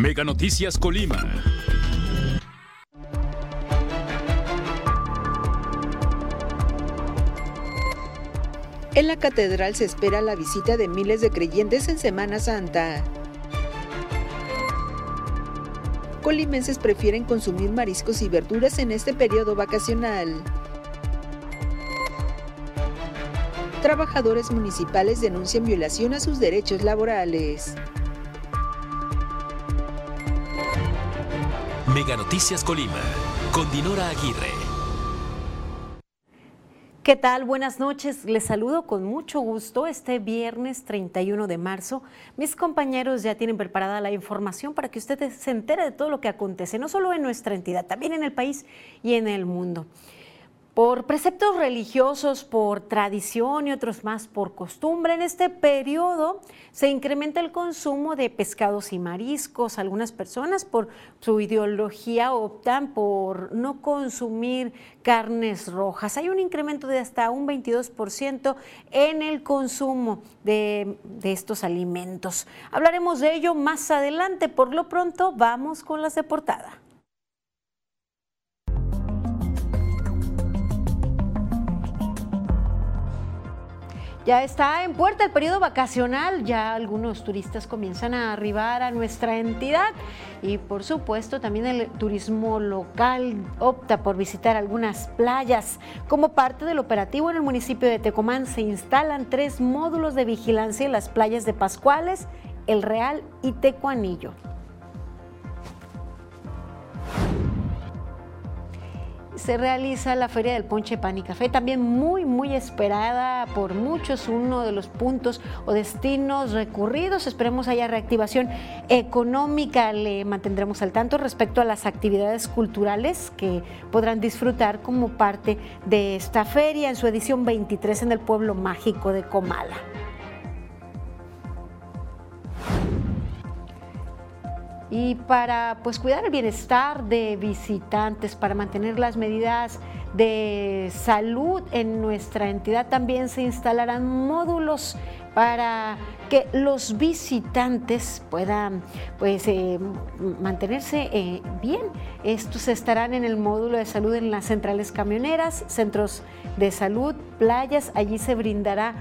Mega Noticias Colima. En la catedral se espera la visita de miles de creyentes en Semana Santa. Colimenses prefieren consumir mariscos y verduras en este periodo vacacional. Trabajadores municipales denuncian violación a sus derechos laborales. Mega Noticias Colima, con Dinora Aguirre. ¿Qué tal? Buenas noches. Les saludo con mucho gusto este viernes 31 de marzo. Mis compañeros ya tienen preparada la información para que usted se entere de todo lo que acontece, no solo en nuestra entidad, también en el país y en el mundo por preceptos religiosos, por tradición y otros más por costumbre. En este periodo se incrementa el consumo de pescados y mariscos. Algunas personas por su ideología optan por no consumir carnes rojas. Hay un incremento de hasta un 22% en el consumo de, de estos alimentos. Hablaremos de ello más adelante. Por lo pronto, vamos con las de portada. Ya está en puerta el periodo vacacional, ya algunos turistas comienzan a arribar a nuestra entidad y por supuesto también el turismo local opta por visitar algunas playas. Como parte del operativo en el municipio de Tecomán se instalan tres módulos de vigilancia en las playas de Pascuales, El Real y Tecuanillo. Se realiza la Feria del Ponche Pan y Café, también muy, muy esperada por muchos, uno de los puntos o destinos recurridos. Esperemos haya reactivación económica, le mantendremos al tanto respecto a las actividades culturales que podrán disfrutar como parte de esta feria en su edición 23 en el pueblo mágico de Comala. Y para pues cuidar el bienestar de visitantes, para mantener las medidas de salud en nuestra entidad también se instalarán módulos para que los visitantes puedan pues eh, mantenerse eh, bien. Estos estarán en el módulo de salud en las centrales camioneras, centros de salud, playas. Allí se brindará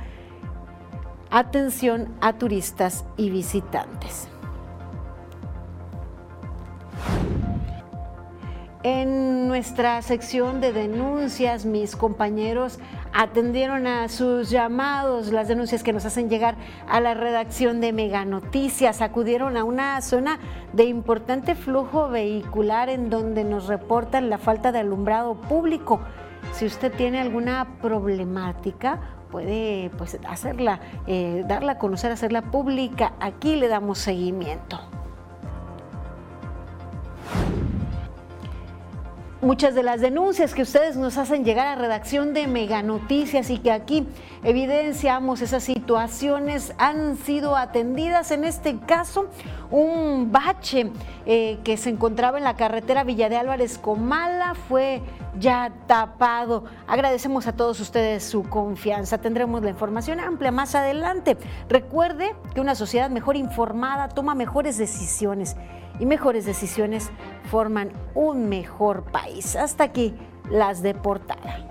atención a turistas y visitantes. En nuestra sección de denuncias, mis compañeros atendieron a sus llamados, las denuncias que nos hacen llegar a la redacción de Mega Noticias, acudieron a una zona de importante flujo vehicular en donde nos reportan la falta de alumbrado público. Si usted tiene alguna problemática, puede pues, hacerla, eh, darla a conocer, hacerla pública. Aquí le damos seguimiento. Muchas de las denuncias que ustedes nos hacen llegar a redacción de Mega Noticias y que aquí evidenciamos esas situaciones han sido atendidas. En este caso, un bache eh, que se encontraba en la carretera Villa de Álvarez Comala fue ya tapado. Agradecemos a todos ustedes su confianza. Tendremos la información amplia más adelante. Recuerde que una sociedad mejor informada toma mejores decisiones y mejores decisiones forman un mejor país. Hasta aquí las de portada.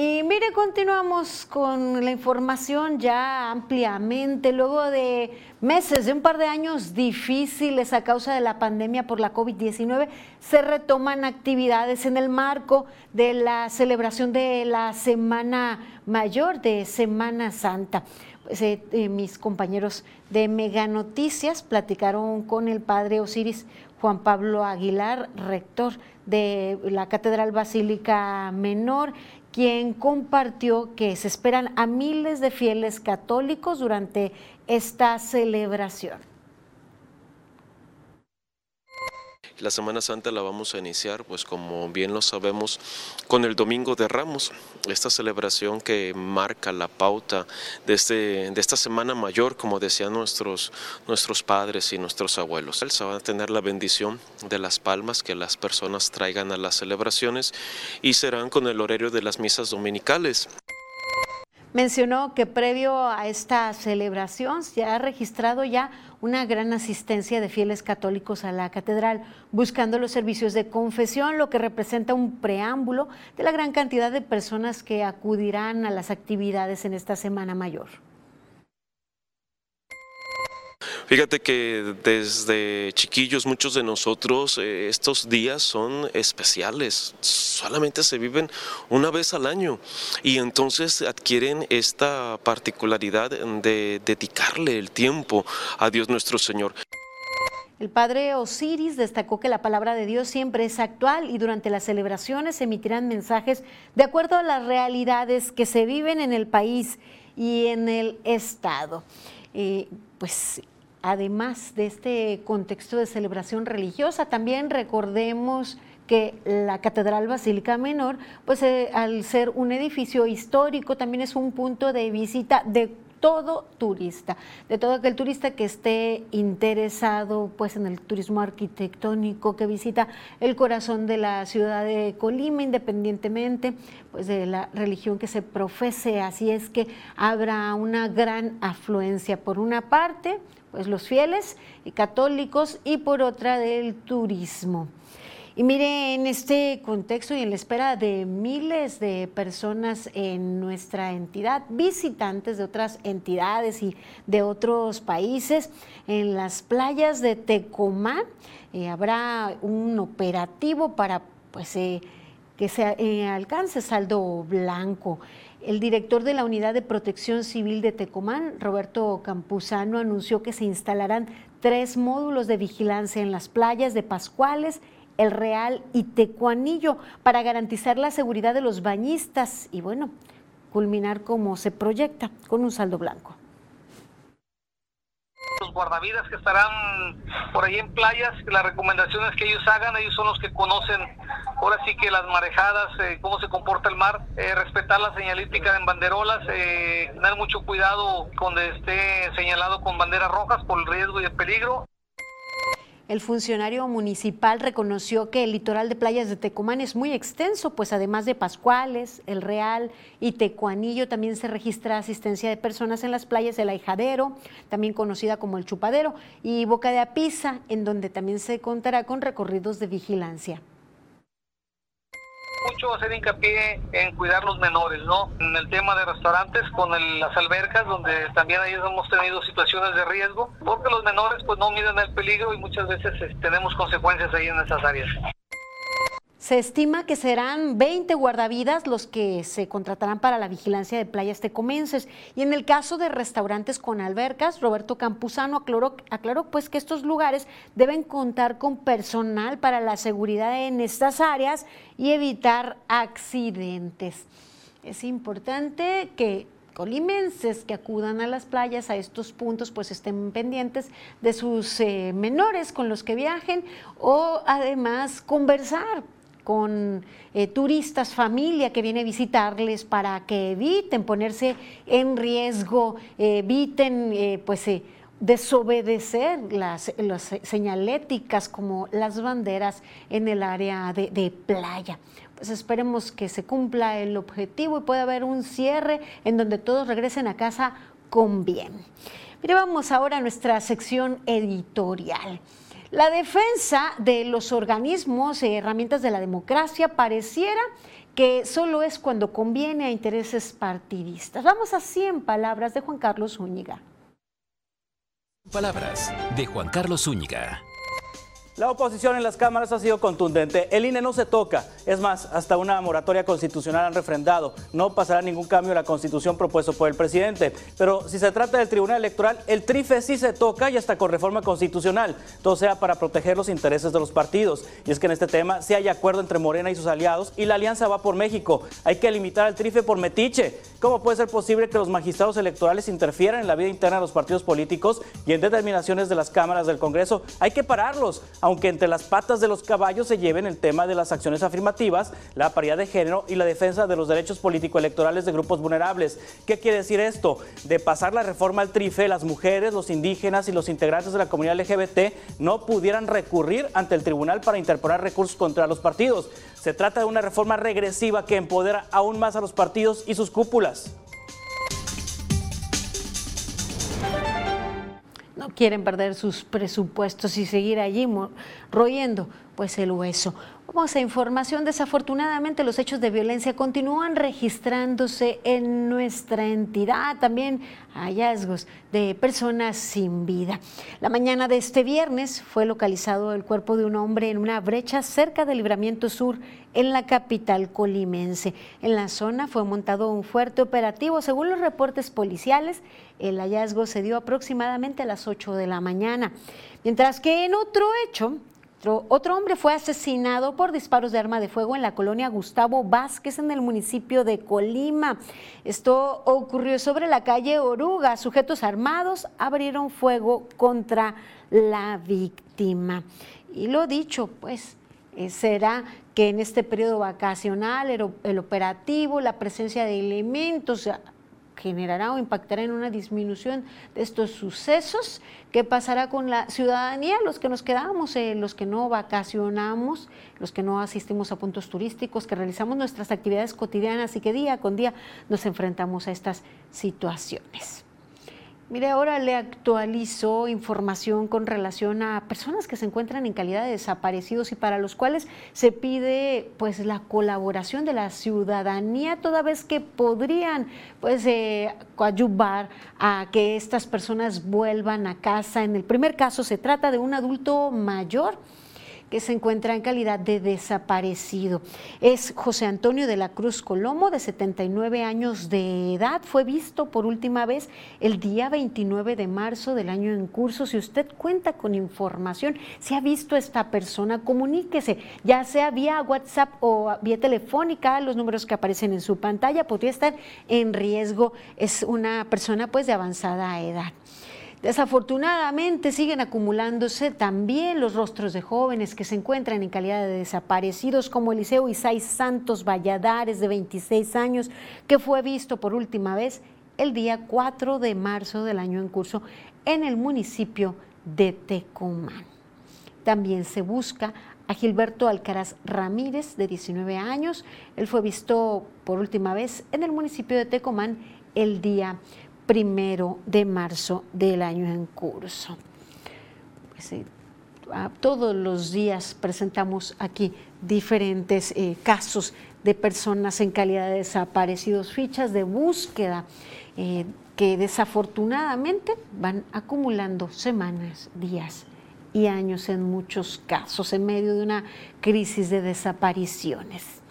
Y mire, continuamos con la información ya ampliamente, luego de meses, de un par de años difíciles a causa de la pandemia por la COVID-19, se retoman actividades en el marco de la celebración de la Semana Mayor de Semana Santa. Pues, eh, eh, mis compañeros de Mega Noticias platicaron con el padre Osiris Juan Pablo Aguilar, rector de la Catedral Basílica Menor, quien compartió que se esperan a miles de fieles católicos durante esta celebración. La Semana Santa la vamos a iniciar, pues como bien lo sabemos, con el Domingo de Ramos, esta celebración que marca la pauta de, este, de esta Semana Mayor, como decían nuestros, nuestros padres y nuestros abuelos. Se va a tener la bendición de las palmas que las personas traigan a las celebraciones y serán con el horario de las misas dominicales. Mencionó que previo a esta celebración se ha registrado ya una gran asistencia de fieles católicos a la catedral, buscando los servicios de confesión, lo que representa un preámbulo de la gran cantidad de personas que acudirán a las actividades en esta Semana Mayor. Fíjate que desde chiquillos muchos de nosotros eh, estos días son especiales, solamente se viven una vez al año y entonces adquieren esta particularidad de dedicarle el tiempo a Dios nuestro Señor. El padre Osiris destacó que la palabra de Dios siempre es actual y durante las celebraciones se emitirán mensajes de acuerdo a las realidades que se viven en el país y en el Estado. Eh, pues además de este contexto de celebración religiosa, también recordemos que la Catedral Basílica Menor, pues eh, al ser un edificio histórico, también es un punto de visita de todo turista, de todo aquel turista que esté interesado pues en el turismo arquitectónico, que visita el corazón de la ciudad de Colima, independientemente pues de la religión que se profese, así es que habrá una gran afluencia. Por una parte, pues los fieles y católicos y por otra del turismo. Y mire, en este contexto y en la espera de miles de personas en nuestra entidad, visitantes de otras entidades y de otros países, en las playas de Tecomán eh, habrá un operativo para pues, eh, que se eh, alcance saldo blanco. El director de la Unidad de Protección Civil de Tecomán, Roberto Campuzano, anunció que se instalarán tres módulos de vigilancia en las playas de Pascuales, El Real y Tecuanillo para garantizar la seguridad de los bañistas y, bueno, culminar como se proyecta con un saldo blanco los guardavidas que estarán por ahí en playas, las recomendaciones que ellos hagan, ellos son los que conocen ahora sí que las marejadas, eh, cómo se comporta el mar, eh, respetar la señalítica en banderolas, eh, tener mucho cuidado cuando esté señalado con banderas rojas por el riesgo y el peligro. El funcionario municipal reconoció que el litoral de playas de Tecomán es muy extenso, pues además de Pascuales, El Real y Tecuanillo, también se registra asistencia de personas en las playas del Aijadero, también conocida como el Chupadero, y Boca de Apisa, en donde también se contará con recorridos de vigilancia mucho hacer hincapié en cuidar los menores, ¿no? En el tema de restaurantes con las albercas, donde también ahí hemos tenido situaciones de riesgo, porque los menores pues no miden el peligro y muchas veces eh, tenemos consecuencias ahí en esas áreas. Se estima que serán 20 guardavidas los que se contratarán para la vigilancia de playas tecomenses. Y en el caso de restaurantes con albercas, Roberto Campuzano aclaró, aclaró pues que estos lugares deben contar con personal para la seguridad en estas áreas y evitar accidentes. Es importante que colimenses que acudan a las playas, a estos puntos, pues estén pendientes de sus eh, menores con los que viajen o además conversar con eh, turistas, familia que viene a visitarles para que eviten ponerse en riesgo, eviten eh, pues eh, desobedecer las, señaléticas como las banderas en el área de, de playa. Pues esperemos que se cumpla el objetivo y pueda haber un cierre en donde todos regresen a casa con bien. Mire, vamos ahora a nuestra sección editorial. La defensa de los organismos y herramientas de la democracia pareciera que solo es cuando conviene a intereses partidistas. Vamos a 100 palabras de Juan Carlos Zúñiga. Palabras de Juan Carlos Zúñiga. La oposición en las cámaras ha sido contundente. El INE no se toca. Es más, hasta una moratoria constitucional han refrendado. No pasará ningún cambio en la constitución propuesto por el presidente. Pero si se trata del Tribunal Electoral, el TRIFE sí se toca y hasta con reforma constitucional. Todo sea para proteger los intereses de los partidos. Y es que en este tema sí hay acuerdo entre Morena y sus aliados y la alianza va por México. Hay que limitar al TRIFE por metiche. ¿Cómo puede ser posible que los magistrados electorales interfieran en la vida interna de los partidos políticos y en determinaciones de las cámaras del Congreso? Hay que pararlos aunque entre las patas de los caballos se lleven el tema de las acciones afirmativas, la paridad de género y la defensa de los derechos político-electorales de grupos vulnerables. ¿Qué quiere decir esto? De pasar la reforma al trife, las mujeres, los indígenas y los integrantes de la comunidad LGBT no pudieran recurrir ante el tribunal para interponer recursos contra los partidos. Se trata de una reforma regresiva que empodera aún más a los partidos y sus cúpulas. No quieren perder sus presupuestos y seguir allí royendo pues el hueso. Vamos a información. Desafortunadamente, los hechos de violencia continúan registrándose en nuestra entidad. También hallazgos de personas sin vida. La mañana de este viernes fue localizado el cuerpo de un hombre en una brecha cerca del Libramiento Sur en la capital colimense. En la zona fue montado un fuerte operativo. Según los reportes policiales, el hallazgo se dio aproximadamente a las 8 de la mañana. Mientras que en otro hecho, otro hombre fue asesinado por disparos de arma de fuego en la colonia Gustavo Vázquez en el municipio de Colima. Esto ocurrió sobre la calle Oruga. Sujetos armados abrieron fuego contra la víctima. Y lo dicho, pues eh, será que en este periodo vacacional el operativo, la presencia de elementos generará o impactará en una disminución de estos sucesos. ¿Qué pasará con la ciudadanía? Los que nos quedamos, eh, los que no vacacionamos, los que no asistimos a puntos turísticos, que realizamos nuestras actividades cotidianas y que día con día nos enfrentamos a estas situaciones. Mire, ahora le actualizo información con relación a personas que se encuentran en calidad de desaparecidos y para los cuales se pide pues la colaboración de la ciudadanía toda vez que podrían pues eh, coadyuvar a que estas personas vuelvan a casa. En el primer caso se trata de un adulto mayor que se encuentra en calidad de desaparecido. Es José Antonio de la Cruz Colomo, de 79 años de edad. Fue visto por última vez el día 29 de marzo del año en curso. Si usted cuenta con información, si ha visto a esta persona, comuníquese, ya sea vía WhatsApp o vía telefónica, los números que aparecen en su pantalla, podría estar en riesgo. Es una persona pues de avanzada edad. Desafortunadamente siguen acumulándose también los rostros de jóvenes que se encuentran en calidad de desaparecidos, como Eliseo Isai Santos Valladares, de 26 años, que fue visto por última vez el día 4 de marzo del año en curso en el municipio de Tecomán. También se busca a Gilberto Alcaraz Ramírez, de 19 años. Él fue visto por última vez en el municipio de Tecomán el día primero de marzo del año en curso. Pues, eh, todos los días presentamos aquí diferentes eh, casos de personas en calidad de desaparecidos, fichas de búsqueda eh, que desafortunadamente van acumulando semanas, días y años en muchos casos en medio de una crisis de desapariciones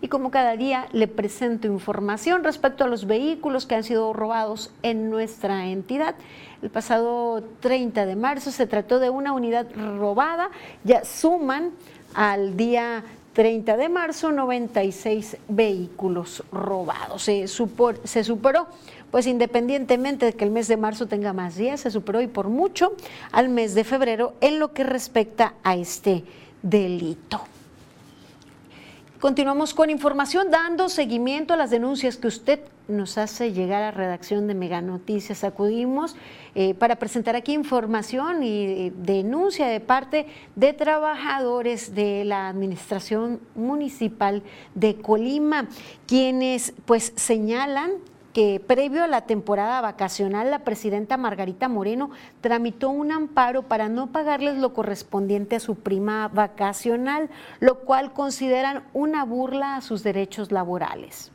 y como cada día le presento información respecto a los vehículos que han sido robados en nuestra entidad. El pasado 30 de marzo se trató de una unidad robada, ya suman al día 30 de marzo 96 vehículos robados. Se, se superó, pues independientemente de que el mes de marzo tenga más días, se superó y por mucho al mes de febrero en lo que respecta a este delito. Continuamos con información dando seguimiento a las denuncias que usted nos hace llegar a redacción de Mega Noticias. Acudimos eh, para presentar aquí información y eh, denuncia de parte de trabajadores de la Administración Municipal de Colima, quienes pues señalan que previo a la temporada vacacional la presidenta Margarita Moreno tramitó un amparo para no pagarles lo correspondiente a su prima vacacional, lo cual consideran una burla a sus derechos laborales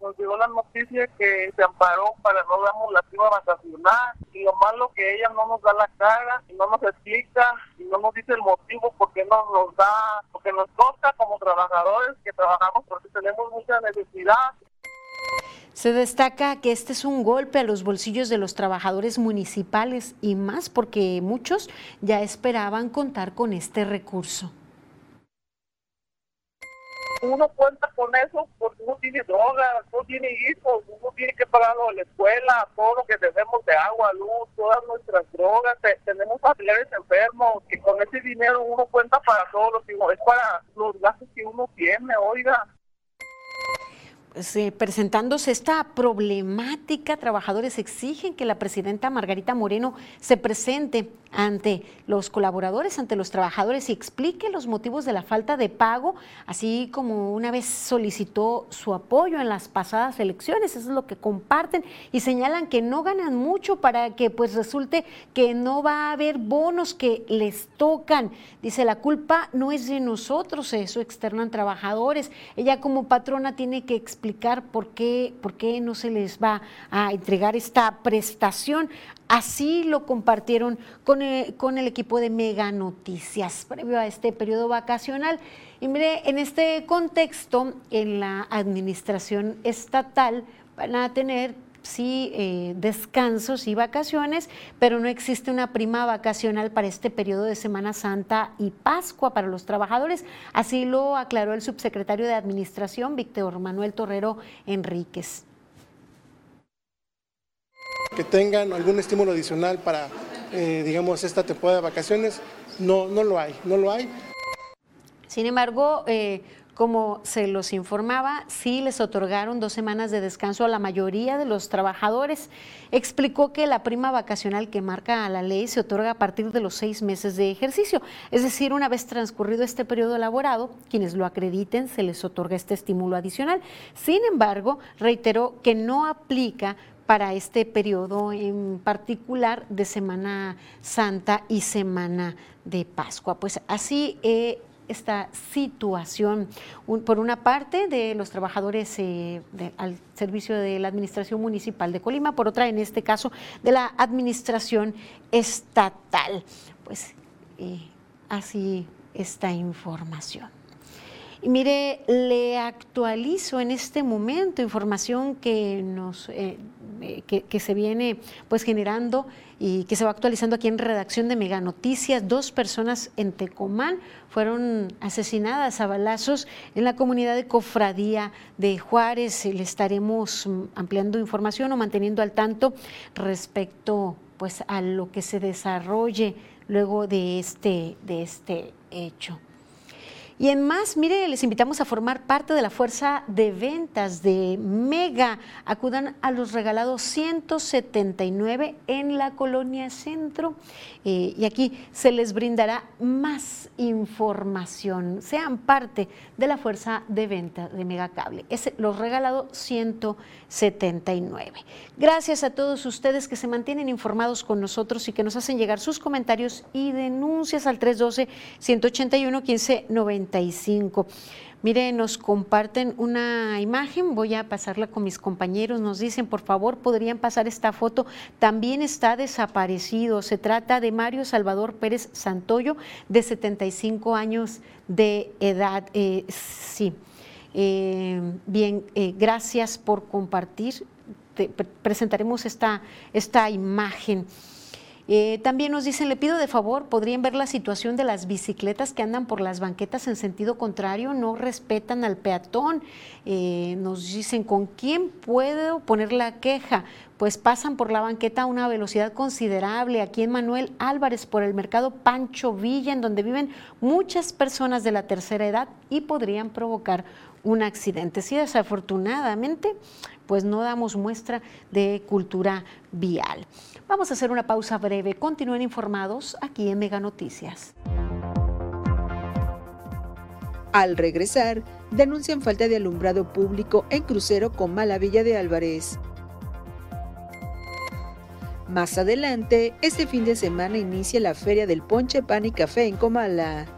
nos llegó la noticia que se amparó para no darnos la prima vacacional y lo malo que ella no nos da la cara y no nos explica y no nos dice el motivo por qué no nos da, porque nos toca como trabajadores que trabajamos porque tenemos mucha necesidad. Se destaca que este es un golpe a los bolsillos de los trabajadores municipales y más porque muchos ya esperaban contar con este recurso uno cuenta con eso porque uno tiene drogas, uno tiene hijos, uno tiene que pagarlo la escuela, todo lo que debemos de agua, luz, todas nuestras drogas, tenemos familiares enfermos, que con ese dinero uno cuenta para todos los hijos, es para los gastos que uno tiene, oiga. Pues, presentándose esta problemática, trabajadores exigen que la presidenta Margarita Moreno se presente ante los colaboradores, ante los trabajadores y explique los motivos de la falta de pago, así como una vez solicitó su apoyo en las pasadas elecciones. Eso es lo que comparten y señalan que no ganan mucho para que pues resulte que no va a haber bonos que les tocan. Dice, la culpa no es de nosotros, eso externan trabajadores. Ella como patrona tiene que explicar por qué, por qué no se les va a entregar esta prestación. Así lo compartieron con con el, equipo de Mega Noticias previo a este periodo vacacional. Y mire, en este contexto, en la administración estatal van a tener sí eh, descansos y vacaciones, pero no existe una prima vacacional para este periodo de Semana Santa y Pascua para los trabajadores. Así lo aclaró el subsecretario de Administración, Víctor Manuel Torrero Enríquez que tengan algún estímulo adicional para, eh, digamos, esta temporada de vacaciones, no, no lo hay, no lo hay. Sin embargo, eh, como se los informaba, sí les otorgaron dos semanas de descanso a la mayoría de los trabajadores. Explicó que la prima vacacional que marca la ley se otorga a partir de los seis meses de ejercicio. Es decir, una vez transcurrido este periodo elaborado, quienes lo acrediten se les otorga este estímulo adicional. Sin embargo, reiteró que no aplica para este periodo en particular de Semana Santa y Semana de Pascua. Pues así eh, esta situación, por una parte, de los trabajadores eh, al servicio de la Administración Municipal de Colima, por otra, en este caso, de la Administración Estatal. Pues eh, así esta información. Y mire, le actualizo en este momento información que nos eh, eh, que, se viene pues generando y que se va actualizando aquí en redacción de Mega Noticias. Dos personas en Tecomán fueron asesinadas a balazos en la comunidad de Cofradía de Juárez. Le estaremos ampliando información o manteniendo al tanto respecto pues a lo que se desarrolle luego de este, de este hecho. Y en más, mire, les invitamos a formar parte de la fuerza de ventas de Mega. Acudan a los regalados 179 en la colonia Centro eh, y aquí se les brindará más información. Sean parte de la fuerza de ventas de Mega Cable. Es los regalados 179. Gracias a todos ustedes que se mantienen informados con nosotros y que nos hacen llegar sus comentarios y denuncias al 312 181 1590 Mire, nos comparten una imagen, voy a pasarla con mis compañeros, nos dicen, por favor, podrían pasar esta foto, también está desaparecido, se trata de Mario Salvador Pérez Santoyo, de 75 años de edad, eh, sí. Eh, bien, eh, gracias por compartir, presentaremos esta, esta imagen. Eh, también nos dicen, le pido de favor, podrían ver la situación de las bicicletas que andan por las banquetas en sentido contrario, no respetan al peatón. Eh, nos dicen, ¿con quién puedo poner la queja? Pues pasan por la banqueta a una velocidad considerable. Aquí en Manuel Álvarez, por el mercado Pancho Villa, en donde viven muchas personas de la tercera edad y podrían provocar un accidente. Sí, desafortunadamente, pues no damos muestra de cultura vial. Vamos a hacer una pausa breve. Continúen informados aquí en Mega Noticias. Al regresar, denuncian falta de alumbrado público en crucero con Malavilla de Álvarez. Más adelante, este fin de semana inicia la Feria del Ponche, Pan y Café en Comala.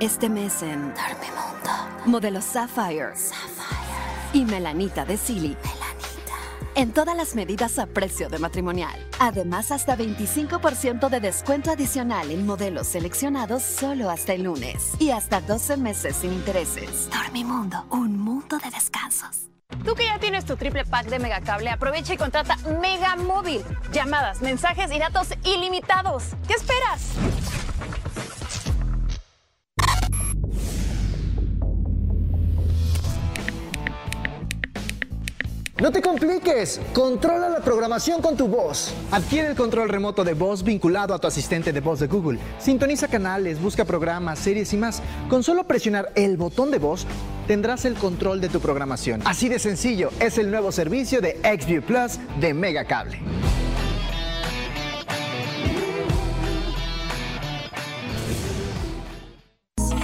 Este mes en Dormimundo, modelo Sapphire, Sapphire. y Melanita de Silly. Melanita. En todas las medidas a precio de matrimonial. Además, hasta 25% de descuento adicional en modelos seleccionados solo hasta el lunes. Y hasta 12 meses sin intereses. Dormimundo, un mundo de descansos. Tú que ya tienes tu triple pack de Megacable, aprovecha y contrata Mega Móvil. Llamadas, mensajes y datos ilimitados. ¿Qué esperas? No te compliques, controla la programación con tu voz. Adquiere el control remoto de voz vinculado a tu asistente de voz de Google. Sintoniza canales, busca programas, series y más. Con solo presionar el botón de voz, tendrás el control de tu programación. Así de sencillo, es el nuevo servicio de XView Plus de Megacable.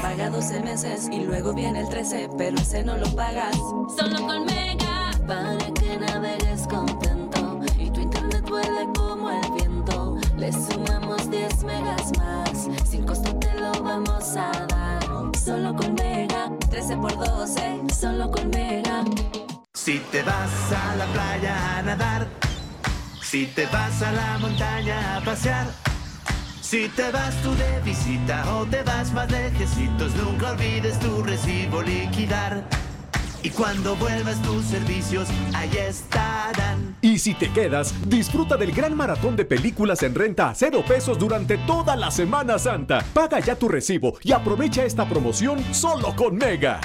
Paga 12 meses y luego viene el 13, pero ese no lo pagas. Solo con Mega, para que navegues contento y tu internet vuele como el viento. Le sumamos 10 megas más, sin costo te lo vamos a dar. Solo con Mega, 13 por 12, solo con Mega. Si te vas a la playa a nadar, si te vas a la montaña a pasear, si te vas tú de visita o te vas más lejecitos, nunca olvides tu recibo liquidar. Y cuando vuelvas tus servicios, ahí estarán. Y si te quedas, disfruta del gran maratón de películas en renta a cero pesos durante toda la Semana Santa. Paga ya tu recibo y aprovecha esta promoción solo con Mega.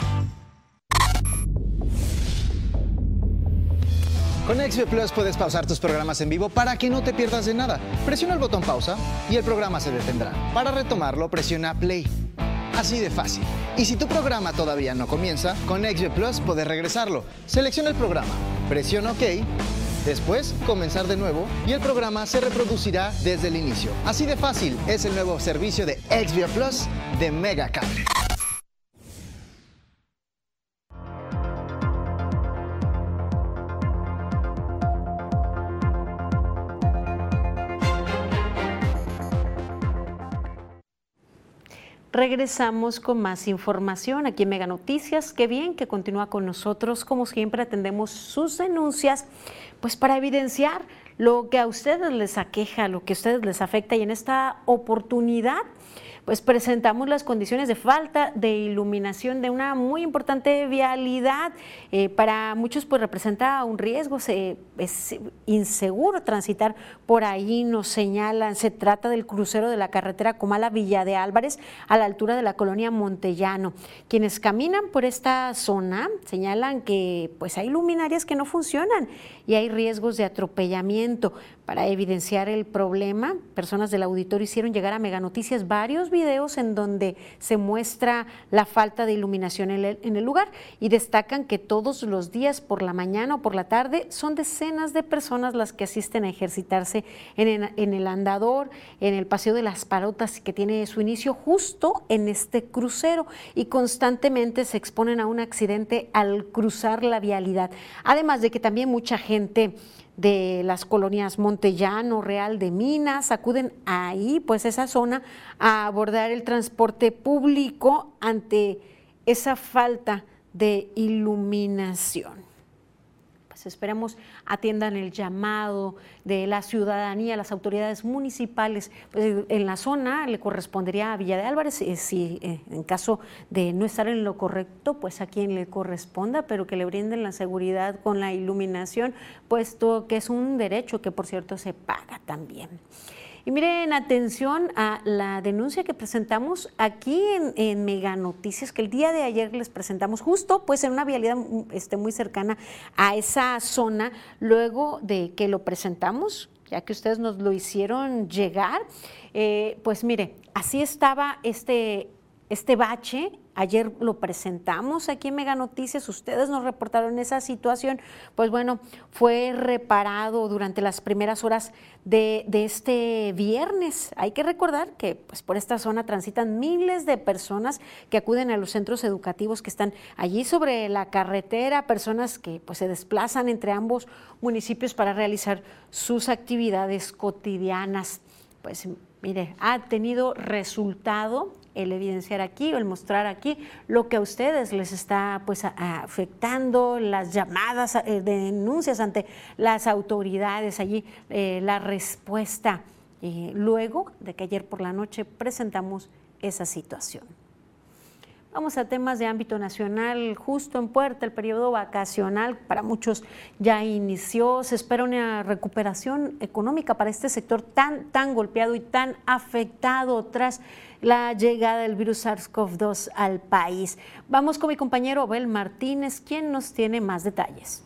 Con XV Plus puedes pausar tus programas en vivo para que no te pierdas de nada. Presiona el botón pausa y el programa se detendrá. Para retomarlo, presiona play. Así de fácil. Y si tu programa todavía no comienza, con XV Plus puedes regresarlo. Selecciona el programa, presiona OK, después comenzar de nuevo y el programa se reproducirá desde el inicio. Así de fácil es el nuevo servicio de XV Plus de Megacable. Regresamos con más información aquí en Mega Noticias. Qué bien que continúa con nosotros. Como siempre, atendemos sus denuncias, pues para evidenciar lo que a ustedes les aqueja, lo que a ustedes les afecta. Y en esta oportunidad, pues presentamos las condiciones de falta de iluminación de una muy importante vialidad. Eh, para muchos pues representa un riesgo, es inseguro transitar por ahí, nos señalan, se trata del crucero de la carretera Comala Villa de Álvarez a la altura de la colonia Montellano. Quienes caminan por esta zona señalan que pues hay luminarias que no funcionan y hay riesgos de atropellamiento. Para evidenciar el problema, personas del auditorio hicieron llegar a Mega Noticias varios videos en donde se muestra la falta de iluminación en el, lugar y destacan que todos los días por la mañana o por la tarde son decenas de personas las que asisten a ejercitarse en el andador, en el Paseo de las Parotas que tiene su inicio justo en este crucero y constantemente se exponen a un accidente al cruzar la vialidad. Además de que también mucha gente de las colonias Montellano, Real de Minas, acuden ahí, pues esa zona, a abordar el transporte público ante esa falta de iluminación. Pues esperemos atiendan el llamado de la ciudadanía, las autoridades municipales. Pues en la zona le correspondería a Villa de Álvarez, eh, si eh, en caso de no estar en lo correcto, pues a quien le corresponda, pero que le brinden la seguridad con la iluminación, puesto que es un derecho que por cierto se paga también. Y miren, atención a la denuncia que presentamos aquí en, en, Mega Noticias, que el día de ayer les presentamos justo pues en una vialidad este, muy cercana a esa zona, luego de que lo presentamos, ya que ustedes nos lo hicieron llegar, eh, pues mire, así estaba este, este bache Ayer lo presentamos aquí en Mega Noticias, ustedes nos reportaron esa situación, pues bueno, fue reparado durante las primeras horas de, de, este viernes. Hay que recordar que pues, por esta zona transitan miles de personas que acuden a los centros educativos que están allí sobre la carretera, personas que pues, se desplazan entre ambos municipios para realizar sus actividades cotidianas. Pues mire, ha tenido resultado el evidenciar aquí o el mostrar aquí lo que a ustedes les está pues afectando, las llamadas eh, de denuncias ante las autoridades, allí eh, la respuesta. Y luego de que ayer por la noche presentamos esa situación. Vamos a temas de ámbito nacional, justo en puerta, el periodo vacacional para muchos ya inició, se espera una recuperación económica para este sector tan, tan golpeado y tan afectado tras la llegada del virus SARS-CoV-2 al país. Vamos con mi compañero Abel Martínez, quien nos tiene más detalles.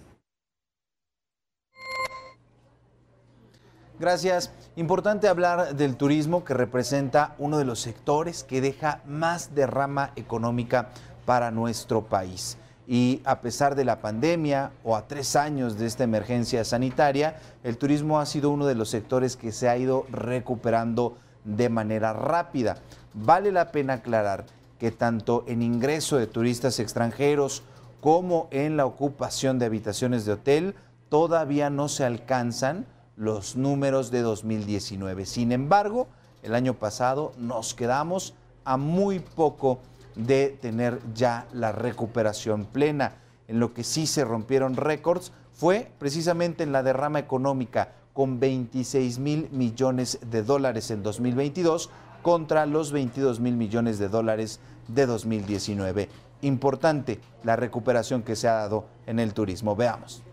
Gracias. Importante hablar del turismo que representa uno de los sectores que deja más derrama económica para nuestro país. Y a pesar de la pandemia o a tres años de esta emergencia sanitaria, el turismo ha sido uno de los sectores que se ha ido recuperando de manera rápida. Vale la pena aclarar que tanto en ingreso de turistas extranjeros como en la ocupación de habitaciones de hotel todavía no se alcanzan los números de 2019. Sin embargo, el año pasado nos quedamos a muy poco de tener ya la recuperación plena. En lo que sí se rompieron récords fue precisamente en la derrama económica con 26 mil millones de dólares en 2022 contra los 22 mil millones de dólares de 2019. Importante la recuperación que se ha dado en el turismo. Veamos.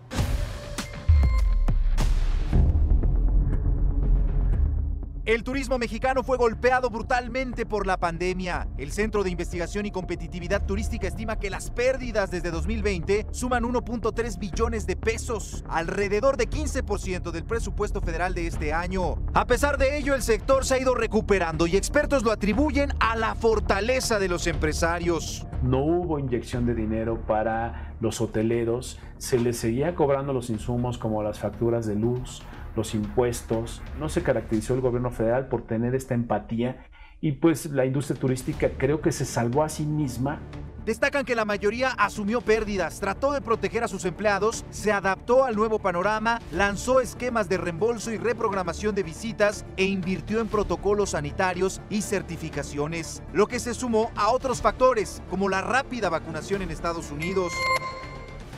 El turismo mexicano fue golpeado brutalmente por la pandemia. El Centro de Investigación y Competitividad Turística estima que las pérdidas desde 2020 suman 1.3 billones de pesos, alrededor de 15% del presupuesto federal de este año. A pesar de ello, el sector se ha ido recuperando y expertos lo atribuyen a la fortaleza de los empresarios. No hubo inyección de dinero para los hoteleros, se les seguía cobrando los insumos como las facturas de luz, los impuestos. No se caracterizó el gobierno federal por tener esta empatía y pues la industria turística creo que se salvó a sí misma. Destacan que la mayoría asumió pérdidas, trató de proteger a sus empleados, se adaptó al nuevo panorama, lanzó esquemas de reembolso y reprogramación de visitas e invirtió en protocolos sanitarios y certificaciones, lo que se sumó a otros factores como la rápida vacunación en Estados Unidos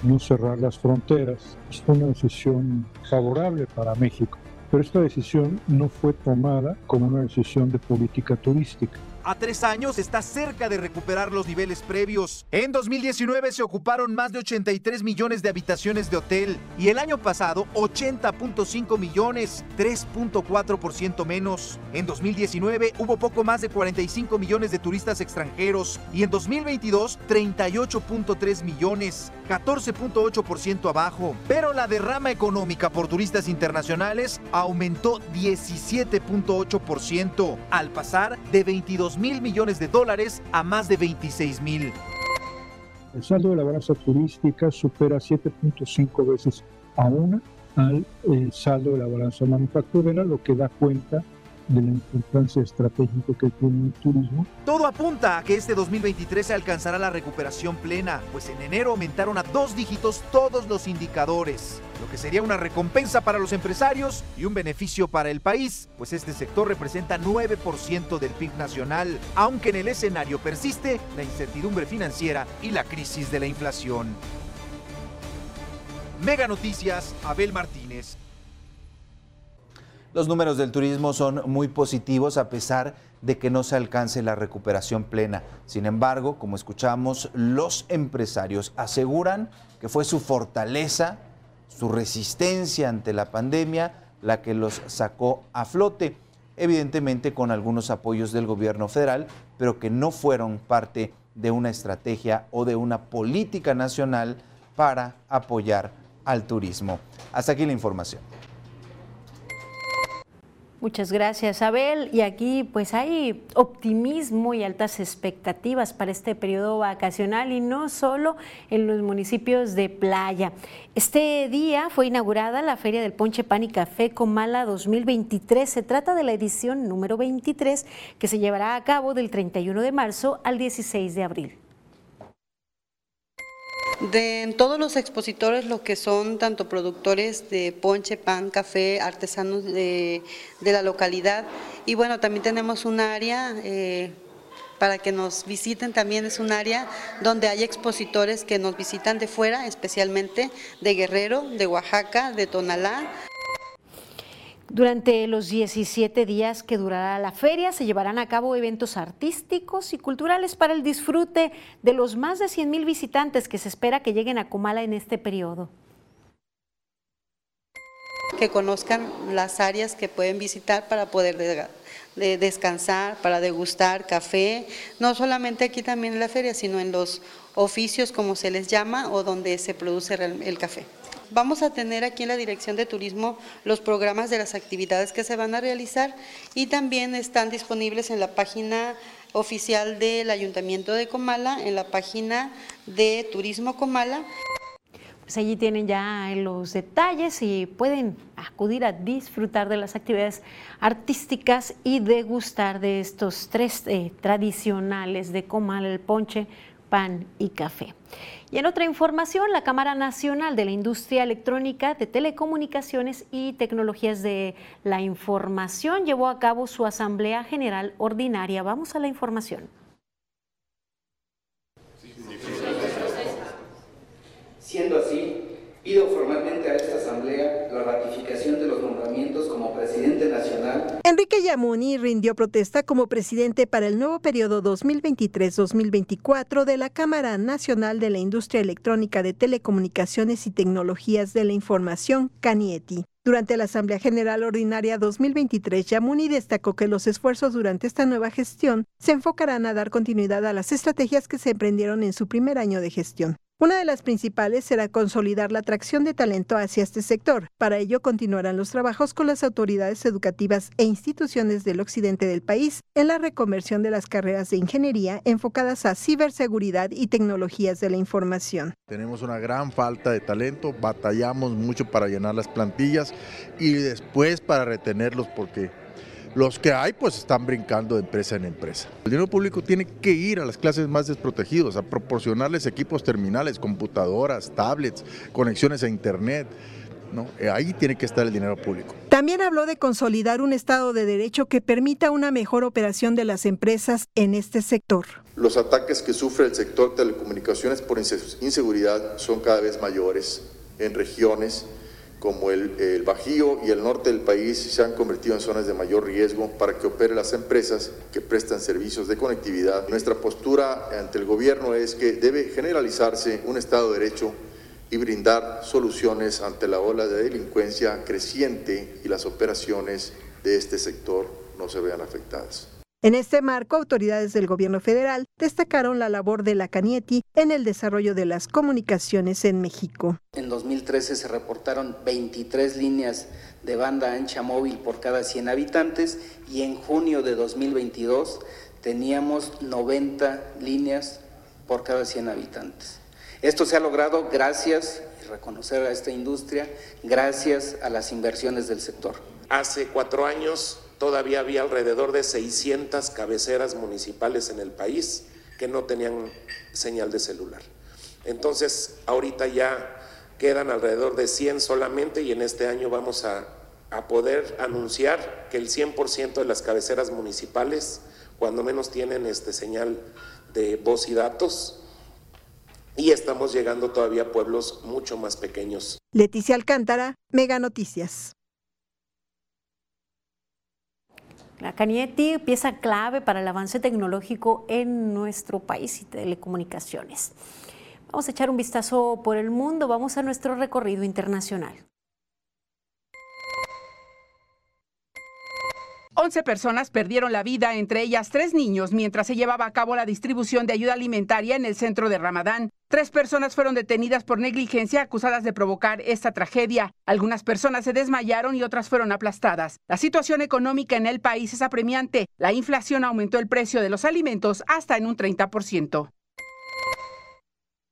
no cerrar las fronteras. Es una decisión favorable para México, pero esta decisión no fue tomada como una decisión de política turística a tres años está cerca de recuperar los niveles previos. En 2019 se ocuparon más de 83 millones de habitaciones de hotel y el año pasado 80.5 millones, 3.4% menos. En 2019 hubo poco más de 45 millones de turistas extranjeros y en 2022 38.3 millones, 14.8% abajo. Pero la derrama económica por turistas internacionales aumentó 17.8% al pasar de 22 mil millones de dólares a más de 26 mil. El saldo de la balanza turística supera 7.5 veces a una al eh, saldo de la balanza manufacturera, lo que da cuenta de la importancia estratégica que tiene el turismo. Todo apunta a que este 2023 se alcanzará la recuperación plena, pues en enero aumentaron a dos dígitos todos los indicadores, lo que sería una recompensa para los empresarios y un beneficio para el país, pues este sector representa 9% del PIB nacional, aunque en el escenario persiste la incertidumbre financiera y la crisis de la inflación. Mega Noticias, Abel Martínez. Los números del turismo son muy positivos a pesar de que no se alcance la recuperación plena. Sin embargo, como escuchamos, los empresarios aseguran que fue su fortaleza, su resistencia ante la pandemia la que los sacó a flote, evidentemente con algunos apoyos del gobierno federal, pero que no fueron parte de una estrategia o de una política nacional para apoyar al turismo. Hasta aquí la información. Muchas gracias, Abel. Y aquí pues hay optimismo y altas expectativas para este periodo vacacional y no solo en los municipios de playa. Este día fue inaugurada la Feria del Ponche Pan y Café Comala 2023. Se trata de la edición número 23 que se llevará a cabo del 31 de marzo al 16 de abril de todos los expositores, lo que son tanto productores de ponche, pan, café, artesanos de, la localidad. Y bueno, también tenemos un área eh, para que nos visiten, también es un área donde hay expositores que nos visitan de fuera, especialmente de Guerrero, de Oaxaca, de Tonalá. Durante los 17 días que durará la feria se llevarán a cabo eventos artísticos y culturales para el disfrute de los más de 100 mil visitantes que se espera que lleguen a Comala en este periodo. Que conozcan las áreas que pueden visitar para poder descansar, para degustar café, no solamente aquí también en la feria, sino en los oficios como se les llama o donde se produce el café. Vamos a tener aquí en la Dirección de Turismo los programas de las actividades que se van a realizar y también están disponibles en la página oficial del Ayuntamiento de Comala, en la página de Turismo Comala. Pues allí tienen ya los detalles y pueden acudir a disfrutar de las actividades artísticas y degustar de estos tres eh, tradicionales de Comala, el ponche, pan y café. Y en otra información, la Cámara Nacional de la Industria Electrónica de Telecomunicaciones y Tecnologías de la Información llevó a cabo su Asamblea General Ordinaria. Vamos a la información. Siendo así, pido formalmente a esta Asamblea la ratificación de los nombramientos como presidente nacional. Enrique Yamuni rindió protesta como presidente para el nuevo periodo 2023-2024 de la Cámara Nacional de la Industria Electrónica de Telecomunicaciones y Tecnologías de la Información, CANIETI. Durante la Asamblea General Ordinaria 2023, Yamuni destacó que los esfuerzos durante esta nueva gestión se enfocarán a dar continuidad a las estrategias que se emprendieron en su primer año de gestión. Una de las principales será consolidar la atracción de talento hacia este sector. Para ello continuarán los trabajos con las autoridades educativas e instituciones del occidente del país en la reconversión de las carreras de ingeniería enfocadas a ciberseguridad y tecnologías de la información. Tenemos una gran falta de talento, batallamos mucho para llenar las plantillas y después para retenerlos porque los que hay pues están brincando de empresa en empresa. El dinero público tiene que ir a las clases más desprotegidas, a proporcionarles equipos terminales, computadoras, tablets, conexiones a internet. ¿no? Eh, ahí tiene que estar el dinero público. También habló de consolidar un Estado de Derecho que permita una mejor operación de las empresas en este sector. Los ataques que sufre el sector telecomunicaciones por inseguridad son cada vez mayores en regiones como el, Bajío y el norte del país se han convertido en zonas de mayor riesgo para que operen las empresas que prestan servicios de conectividad. Nuestra postura ante el gobierno es que debe generalizarse un Estado de Derecho y brindar soluciones ante la ola de delincuencia creciente y las operaciones de este sector no se vean afectadas. En este marco, autoridades del gobierno federal destacaron la labor de la Canieti en el desarrollo de las comunicaciones en México. En 2013 se reportaron 23 líneas de banda ancha móvil por cada 100 habitantes y en junio de 2022 teníamos 90 líneas por cada 100 habitantes. Esto se ha logrado gracias, y reconocer a esta industria, gracias a las inversiones del sector. Hace cuatro años todavía había alrededor de 600 cabeceras municipales en el país que no tenían señal de celular. Entonces, ahorita ya quedan alrededor de 100 solamente y en este año vamos a, poder anunciar que el 100% de las cabeceras municipales, cuando menos tienen este señal de voz y datos, y estamos llegando todavía a pueblos mucho más pequeños. Leticia Alcántara, Mega Noticias. La Canietti, pieza clave para el avance tecnológico en nuestro país y telecomunicaciones. Vamos a echar un vistazo por el mundo, vamos a nuestro recorrido internacional. 11 personas perdieron la vida, entre ellas tres niños, mientras se llevaba a cabo la distribución de ayuda alimentaria en el centro de Ramadán. Tres personas fueron detenidas por negligencia acusadas de provocar esta tragedia. Algunas personas se desmayaron y otras fueron aplastadas. La situación económica en el país es apremiante. La inflación aumentó el precio de los alimentos hasta en un 30%.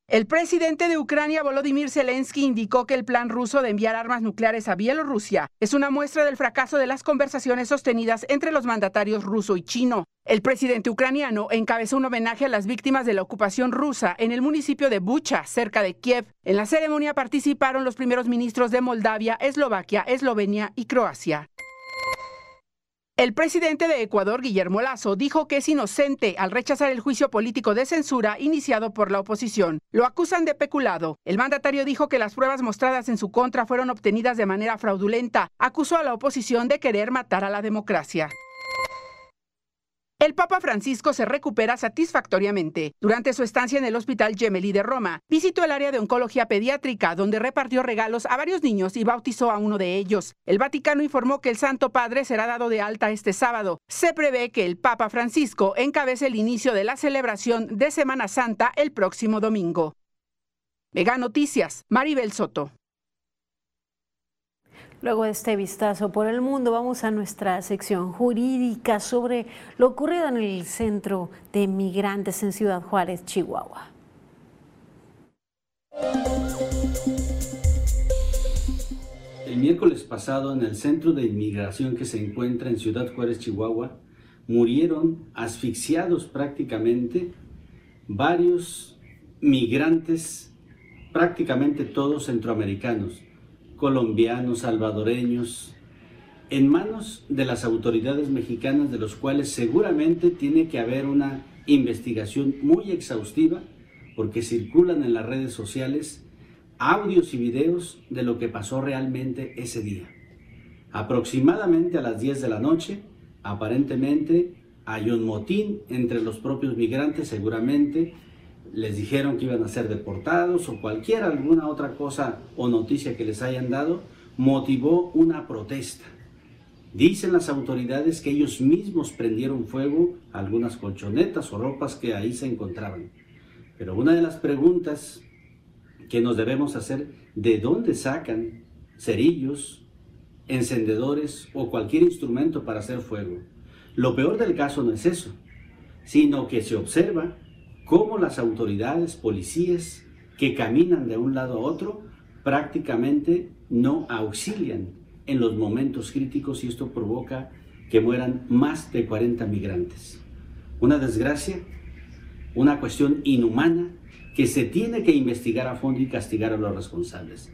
El presidente de Ucrania, Volodymyr Zelensky, indicó que el plan ruso de enviar armas nucleares a Bielorrusia es una muestra del fracaso de las conversaciones sostenidas entre los mandatarios ruso y chino. El presidente ucraniano encabezó un homenaje a las víctimas de la ocupación rusa en el municipio de Bucha, cerca de Kiev. En la ceremonia participaron los primeros ministros de Moldavia, Eslovaquia, Eslovenia y Croacia. El presidente de Ecuador, Guillermo Lazo, dijo que es inocente al rechazar el juicio político de censura iniciado por la oposición. Lo acusan de peculado. El mandatario dijo que las pruebas mostradas en su contra fueron obtenidas de manera fraudulenta. Acusó a la oposición de querer matar a la democracia. El Papa Francisco se recupera satisfactoriamente. Durante su estancia en el Hospital Gemelli de Roma, visitó el área de oncología pediátrica, donde repartió regalos a varios niños y bautizó a uno de ellos. El Vaticano informó que el Santo Padre será dado de alta este sábado. Se prevé que el Papa Francisco encabece el inicio de la celebración de Semana Santa el próximo domingo. Mega Noticias, Maribel Soto. Luego de este vistazo por el mundo, vamos a nuestra sección jurídica sobre lo ocurrido en el centro de migrantes en Ciudad Juárez, Chihuahua. El miércoles pasado, en el centro de inmigración que se encuentra en Ciudad Juárez, Chihuahua, murieron asfixiados prácticamente varios migrantes, prácticamente todos centroamericanos colombianos, salvadoreños, en manos de las autoridades mexicanas, de los cuales seguramente tiene que haber una investigación muy exhaustiva, porque circulan en las redes sociales audios y videos de lo que pasó realmente ese día. Aproximadamente a las 10 de la noche, aparentemente hay un motín entre los propios migrantes, seguramente les dijeron que iban a ser deportados o cualquier alguna otra cosa o noticia que les hayan dado, motivó una protesta. Dicen las autoridades que ellos mismos prendieron fuego a algunas colchonetas o ropas que ahí se encontraban. Pero una de las preguntas que nos debemos hacer, ¿de dónde sacan cerillos, encendedores o cualquier instrumento para hacer fuego? Lo peor del caso no es eso, sino que se observa cómo las autoridades, policías que caminan de un lado a otro, prácticamente no auxilian en los momentos críticos y esto provoca que mueran más de 40 migrantes. Una desgracia, una cuestión inhumana que se tiene que investigar a fondo y castigar a los responsables.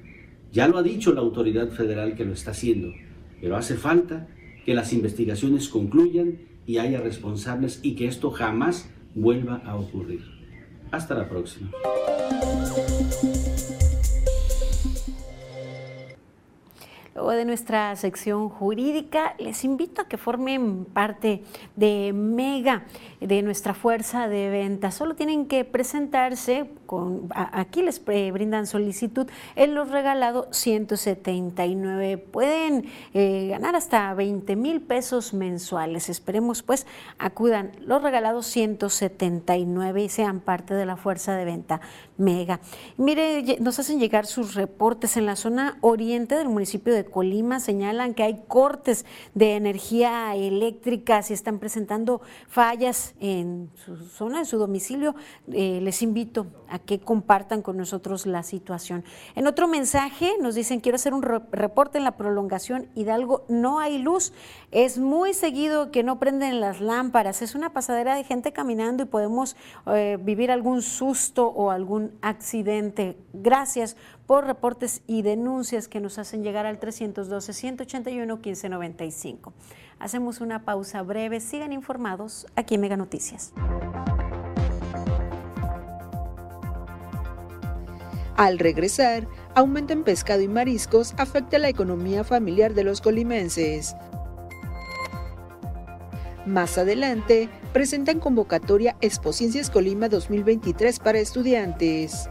Ya lo ha dicho la autoridad federal que lo está haciendo, pero hace falta que las investigaciones concluyan y haya responsables y que esto jamás vuelva a ocurrir. Hasta la próxima. Luego de nuestra sección jurídica, les invito a que formen parte de Mega, de nuestra fuerza de venta. Solo tienen que presentarse, aquí les brindan solicitud en los regalados 179. Pueden eh, ganar hasta 20 mil pesos mensuales. Esperemos pues acudan los regalados 179 y sean parte de la fuerza de venta Mega. Mire, nos hacen llegar sus reportes en la zona oriente del municipio de Colima señalan que hay cortes de energía eléctrica, si están presentando fallas en su zona, en su domicilio, eh, les invito a que compartan con nosotros la situación. En otro mensaje nos dicen, quiero hacer un reporte en la prolongación Hidalgo, no hay luz, es muy seguido que no prenden las lámparas, es una pasadera de gente caminando y podemos eh, vivir algún susto o algún accidente. Gracias por reportes y denuncias que nos hacen llegar al 312-181-1595. Hacemos una pausa breve. Sigan informados aquí en Mega Noticias. Al regresar, aumento en pescado y mariscos afecta la economía familiar de los colimenses. Más adelante, presentan convocatoria Expociencias Colima 2023 para estudiantes.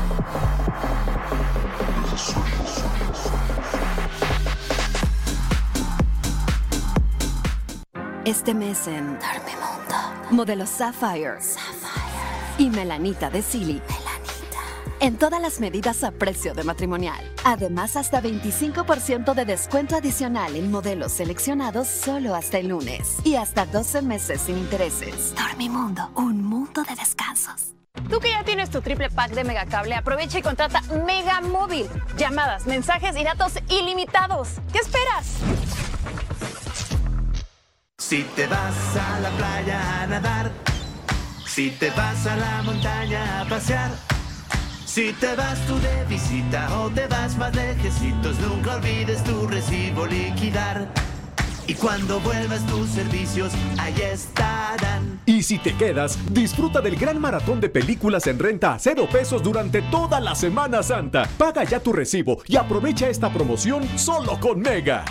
Este mes en Dormimundo, modelo Sapphire, y Melanita de Silly. Melanita. En todas las medidas a precio de matrimonial. Además, hasta 25% de descuento adicional en modelos seleccionados solo hasta el lunes. Y hasta 12 meses sin intereses. Dormimundo, un mundo de descansos. Tú que ya tienes tu triple pack de Megacable, aprovecha y contrata Mega Móvil. Llamadas, mensajes y datos ilimitados. ¿Qué esperas? Si te vas a la playa a nadar, si te vas a la montaña a pasear, si te vas tú de visita o te vas más lejecitos, nunca olvides tu recibo liquidar. Y cuando vuelvas tus servicios, ahí estarán. Y si te quedas, disfruta del gran maratón de películas en renta a cero pesos durante toda la Semana Santa. Paga ya tu recibo y aprovecha esta promoción solo con Mega.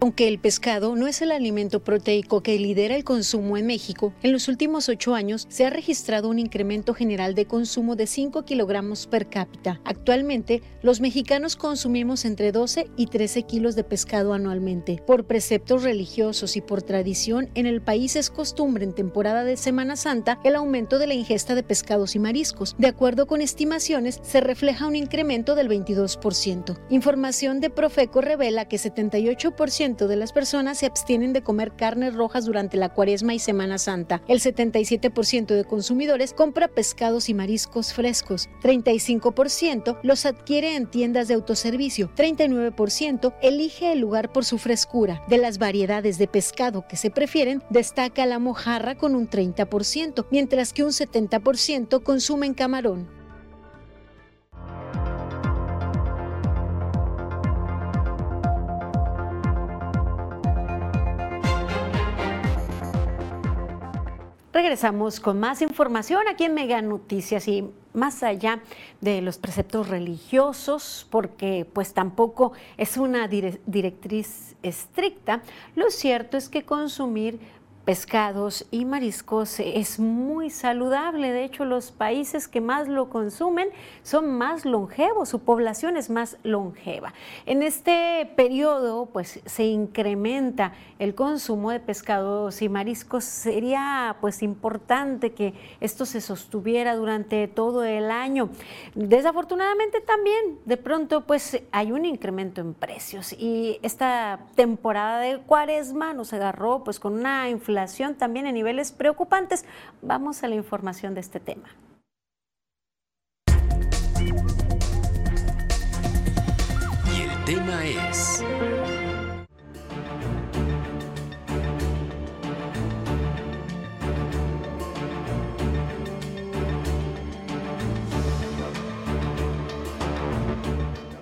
Aunque el pescado no es el alimento proteico que lidera el consumo en México, en los últimos ocho años se ha registrado un incremento general de consumo de 5 kilogramos per cápita. Actualmente, los mexicanos consumimos entre 12 y 13 kilos de pescado anualmente. Por preceptos religiosos y por tradición, en el país es costumbre en temporada de Semana Santa el aumento de la ingesta de pescados y mariscos. De acuerdo con estimaciones, se refleja un incremento del 22%. Información de Profeco revela que 78% de las personas se abstienen de comer carnes rojas durante la cuaresma y Semana Santa. El 77% de consumidores compra pescados y mariscos frescos. 35% los adquiere en tiendas de autoservicio. 39% elige el lugar por su frescura. De las variedades de pescado que se prefieren, destaca la mojarra con un 30%, mientras que un 70% consumen camarón. Regresamos con más información aquí en Mega Noticias y más allá de los preceptos religiosos, porque pues tampoco es una directriz estricta, lo cierto es que consumir pescados y mariscos es muy saludable. De hecho, los países que más lo consumen son más longevos, su población es más longeva. En este periodo, pues se incrementa el consumo de pescados y mariscos. Sería pues importante que esto se sostuviera durante todo el año. Desafortunadamente también, de pronto, pues hay un incremento en precios y esta temporada de cuaresma nos agarró pues con una también en niveles preocupantes. Vamos a la información de este tema. Y el tema es...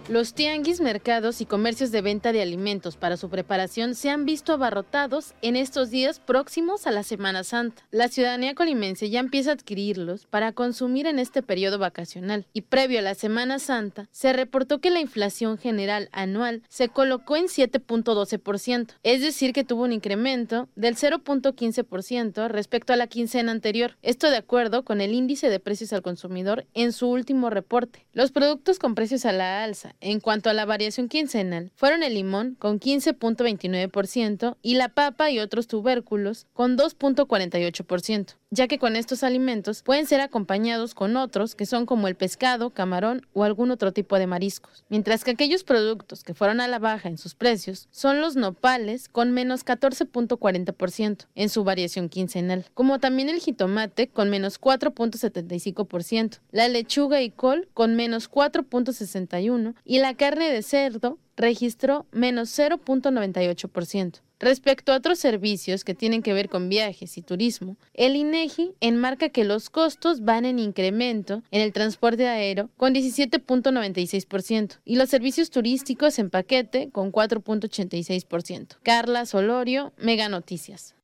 Los tianguis, mercados y comercios de venta de alimentos para su preparación se han visto abarrotados en estos días próximos a la Semana Santa. La ciudadanía colimense ya empieza a adquirirlos para consumir en este periodo vacacional y previo a la Semana Santa se reportó que la inflación general anual se colocó en 7.12%, es decir que tuvo un incremento del 0.15% respecto a la quincena anterior. Esto de acuerdo con el índice de precios al consumidor en su último reporte. Los productos con precios a la alza en cuanto a la variación quincenal, fueron el limón con 15.29% y la papa y otros tubérculos con 2.48%, ya que con estos alimentos pueden ser acompañados con otros que son como el pescado, camarón o algún otro tipo de mariscos, mientras que aquellos productos que fueron a la baja en sus precios son los nopales con menos 14.40% en su variación quincenal, como también el jitomate con menos 4.75%, la lechuga y col con menos 4.61% y la carne de cerdo registró menos 0.98%. Respecto a otros servicios que tienen que ver con viajes y turismo, el INEGI enmarca que los costos van en incremento en el transporte aéreo con 17.96% y los servicios turísticos en paquete con 4.86%. Carla Solorio, Mega Noticias.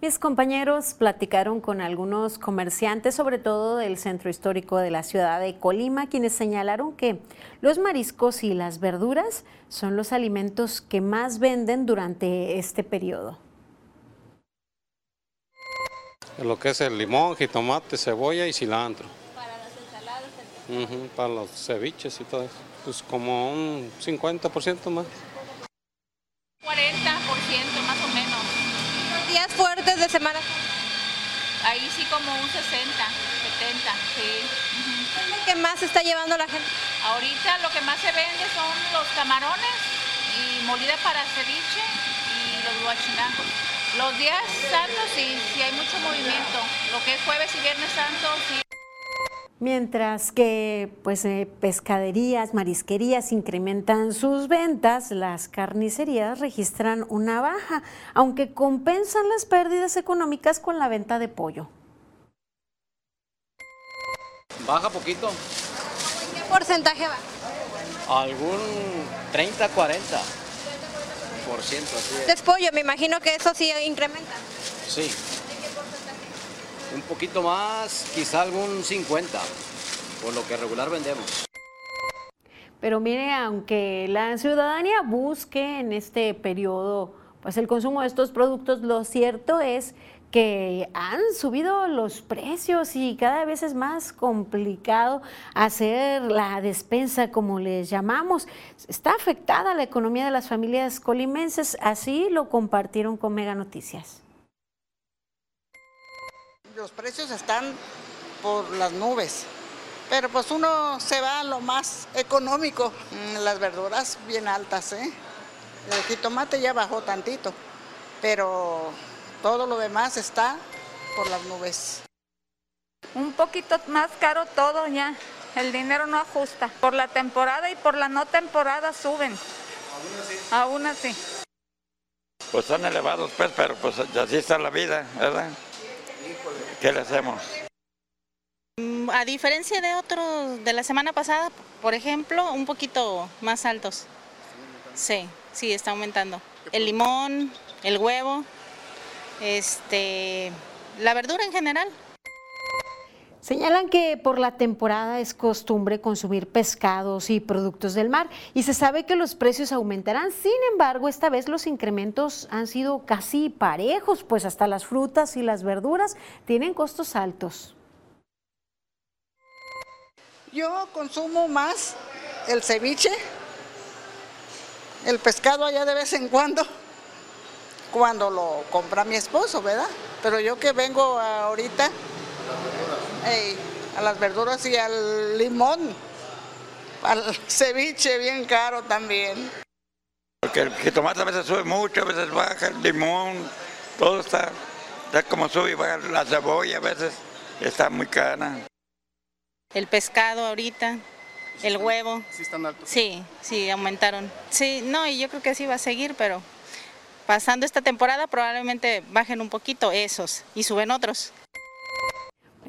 Mis compañeros platicaron con algunos comerciantes, sobre todo del centro histórico de la ciudad de Colima, quienes señalaron que los mariscos y las verduras son los alimentos que más venden durante este periodo. Lo que es el limón, jitomate, cebolla y cilantro. ¿Para las ensaladas? para los ceviches y todo eso. Pues como un 50% más. 40% más o menos días fuertes de semana? Ahí sí como un 60, 70, sí. ¿Qué es lo que más está llevando la gente? Ahorita lo que más se vende son los camarones y molida para ceviche y los guachinacos. Los días santos sí, sí hay mucho movimiento. Lo que es jueves y viernes santos sí. Mientras que pues, eh, pescaderías, marisquerías incrementan sus ventas, las carnicerías registran una baja, aunque compensan las pérdidas económicas con la venta de pollo. Baja poquito. ¿Qué porcentaje va? Algún 30, 40 por ciento. Así es. Es pollo, me imagino que eso sí incrementa. Sí. Un poquito más, quizá algún 50, por lo que regular vendemos. Pero mire, aunque la ciudadanía busque en este periodo pues el consumo de estos productos, lo cierto es que han subido los precios y cada vez es más complicado hacer la despensa como les llamamos. Está afectada la economía de las familias colimenses, así lo compartieron con Mega Noticias. Los precios están por las nubes, pero pues uno se va a lo más económico. Mm, las verduras bien altas, ¿eh? El jitomate ya bajó tantito, pero todo lo demás está por las nubes. Un poquito más caro todo ya. El dinero no ajusta. Por la temporada y por la no temporada suben. Aún así. Pues están elevados, pues, pero pues así está la vida, ¿verdad? ¿Qué le hacemos? Mm, A diferencia de otros de la semana pasada, por ejemplo, un poquito más altos. Sí, sí, está aumentando. El limón, el huevo, este, la verdura en general. Señalan que por la temporada es costumbre consumir pescados y productos del mar y se sabe que los precios aumentarán. Sin embargo, esta vez los incrementos han sido casi parejos, pues hasta las frutas y las verduras tienen costos altos. Yo consumo más el ceviche, el pescado allá de vez en cuando, cuando lo compra mi esposo, ¿verdad? Pero yo que vengo ahorita ey, a las verduras y al limón, al ceviche bien caro también. Porque el jitomate a veces sube mucho, a veces baja, el limón, todo está, está como sube y baja la cebolla a veces, está muy cara. El pescado ahorita, el huevo. Sí están altos. Sí, sí, aumentaron. Sí, no, y yo creo que así va a seguir, pero pasando esta temporada probablemente bajen un poquito esos y suben otros.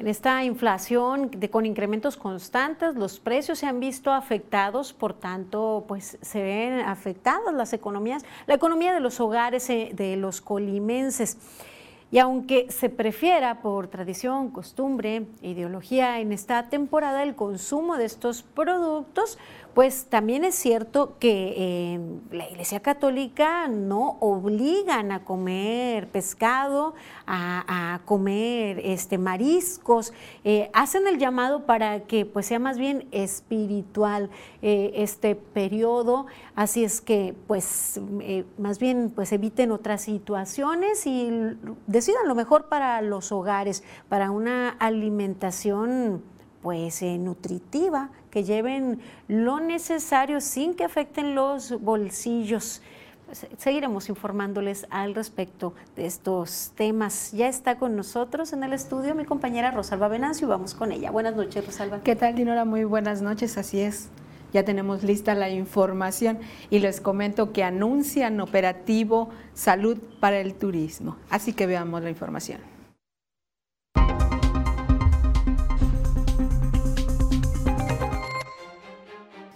En esta inflación con incrementos constantes, los precios se han visto afectados, por tanto, pues se ven afectadas las economías, la economía de los hogares eh, de los colimenses. Y aunque se prefiera por tradición, costumbre, ideología en esta temporada el consumo de estos productos, pues también es cierto que eh, la Iglesia Católica no obligan a comer pescado, a, comer este, mariscos, eh, hacen el llamado para que pues sea más bien espiritual eh, este periodo, así es que pues más bien pues eviten otras situaciones y decidan lo mejor para los hogares, para una alimentación pues eh, nutritiva, que lleven lo necesario sin que afecten los bolsillos. Seguiremos informándoles al respecto de estos temas. Ya está con nosotros en el estudio mi compañera Rosalba Venancio y vamos con ella. Buenas noches, Rosalba. ¿Qué tal, Dinora? Muy buenas noches, así es. Ya tenemos lista la información y les comento que anuncian operativo Salud para el Turismo. Así que veamos la información.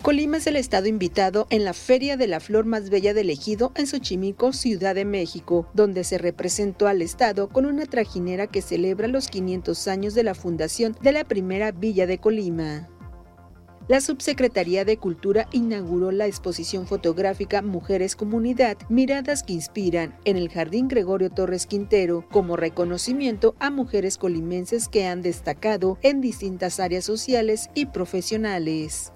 Colima es el estado invitado en la Feria de la Flor más bella del Ejido en Xochimilco, Ciudad de México, donde se representó al estado con una trajinera que celebra los 500 años de la fundación de la primera villa de Colima. La Subsecretaría de Cultura inauguró la exposición fotográfica Mujeres Comunidad, Miradas que Inspiran, en el Jardín Gregorio Torres Quintero, como reconocimiento a mujeres colimenses que han destacado en distintas áreas sociales y profesionales.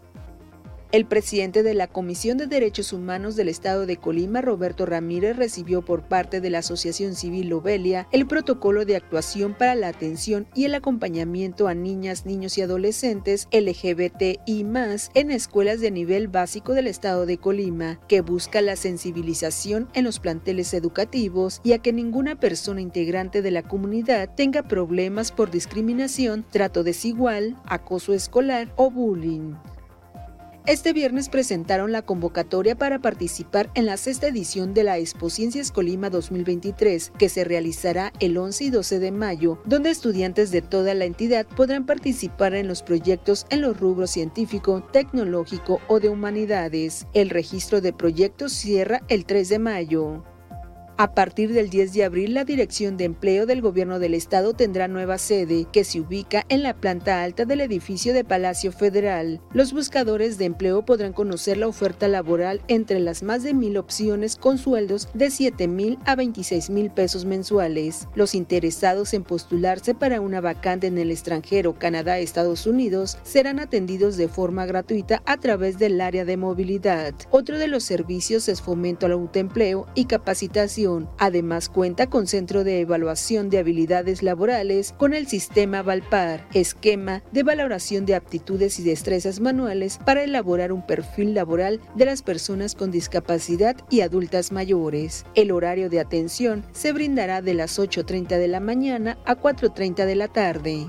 El presidente de la Comisión de Derechos Humanos del Estado de Colima, Roberto Ramírez, recibió por parte de la Asociación Civil Lobelia el protocolo de actuación para la atención y el acompañamiento a niñas, niños y adolescentes LGBTI en escuelas de nivel básico del Estado de Colima, que busca la sensibilización en los planteles educativos y a que ninguna persona integrante de la comunidad tenga problemas por discriminación, trato desigual, acoso escolar o bullying. Este viernes presentaron la convocatoria para participar en la sexta edición de la Expo Ciencias Colima 2023, que se realizará el 11 y 12 de mayo, donde estudiantes de toda la entidad podrán participar en los proyectos en los rubros científico, tecnológico o de humanidades. El registro de proyectos cierra el 3 de mayo. A partir del 10 de abril, la Dirección de Empleo del Gobierno del Estado tendrá nueva sede, que se ubica en la planta alta del edificio de Palacio Federal. Los buscadores de empleo podrán conocer la oferta laboral entre las más de mil opciones con sueldos de 7 mil a 26 mil pesos mensuales. Los interesados en postularse para una vacante en el extranjero, Canadá, Estados Unidos, serán atendidos de forma gratuita a través del área de movilidad. Otro de los servicios es fomento al autoempleo y capacitación Además cuenta con centro de evaluación de habilidades laborales con el sistema Valpar, esquema de valoración de aptitudes y destrezas manuales para elaborar un perfil laboral de las personas con discapacidad y adultas mayores. El horario de atención se brindará de las 8.30 de la mañana a 4.30 de la tarde.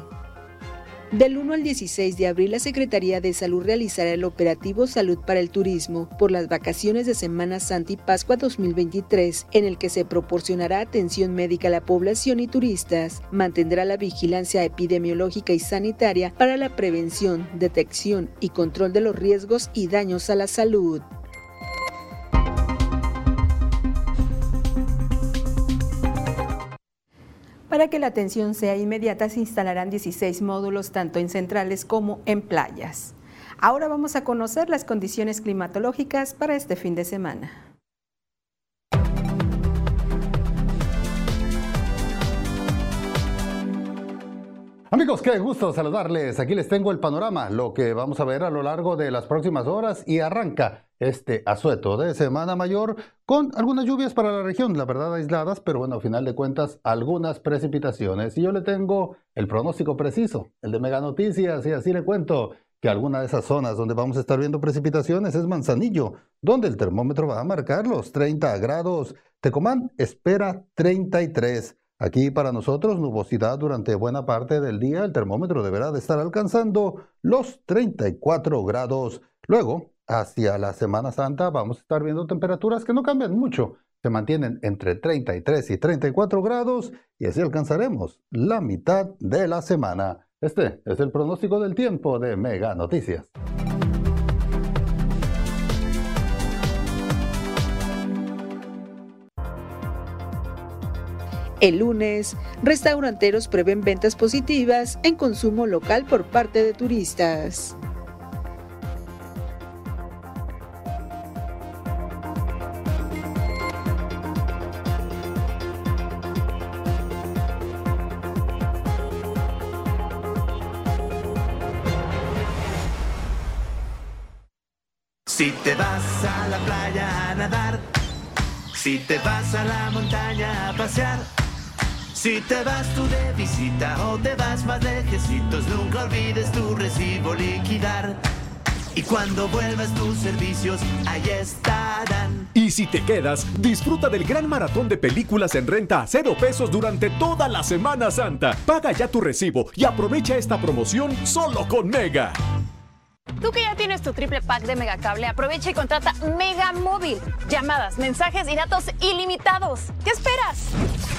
Del 1 al 16 de abril, la Secretaría de Salud realizará el operativo Salud para el Turismo por las vacaciones de Semana Santa y Pascua 2023, en el que se proporcionará atención médica a la población y turistas. Mantendrá la vigilancia epidemiológica y sanitaria para la prevención, detección y control de los riesgos y daños a la salud. Para que la atención sea inmediata se instalarán 16 módulos tanto en centrales como en playas. Ahora vamos a conocer las condiciones climatológicas para este fin de semana. Amigos, qué gusto saludarles. Aquí les tengo el panorama, lo que vamos a ver a lo largo de las próximas horas y arranca este asueto de Semana Mayor con algunas lluvias para la región, la verdad aisladas, pero bueno, a final de cuentas algunas precipitaciones. Y yo le tengo el pronóstico preciso, el de Mega Noticias, y así le cuento que alguna de esas zonas donde vamos a estar viendo precipitaciones es Manzanillo, donde el termómetro va a marcar los 30 grados. Tecomán espera 33. Aquí para nosotros nubosidad durante buena parte del día, el termómetro deberá de estar alcanzando los 34 grados. Luego, hacia la Semana Santa vamos a estar viendo temperaturas que no cambian mucho. Se mantienen entre 33 y 34 grados y así alcanzaremos la mitad de la semana. Este es el pronóstico del tiempo de Mega Noticias. El lunes, restauranteros prevén ventas positivas en consumo local por parte de turistas. Si te vas a la playa a nadar, si te vas a la montaña a pasear, si te vas tú de visita o te vas más lejecitos, nunca olvides tu recibo liquidar. Y cuando vuelvas tus servicios, ahí estarán. Y si te quedas, disfruta del gran maratón de películas en renta a cero pesos durante toda la Semana Santa. Paga ya tu recibo y aprovecha esta promoción solo con Mega. Tú que ya tienes tu triple pack de Megacable, aprovecha y contrata Mega Móvil. Llamadas, mensajes y datos ilimitados. ¿Qué esperas?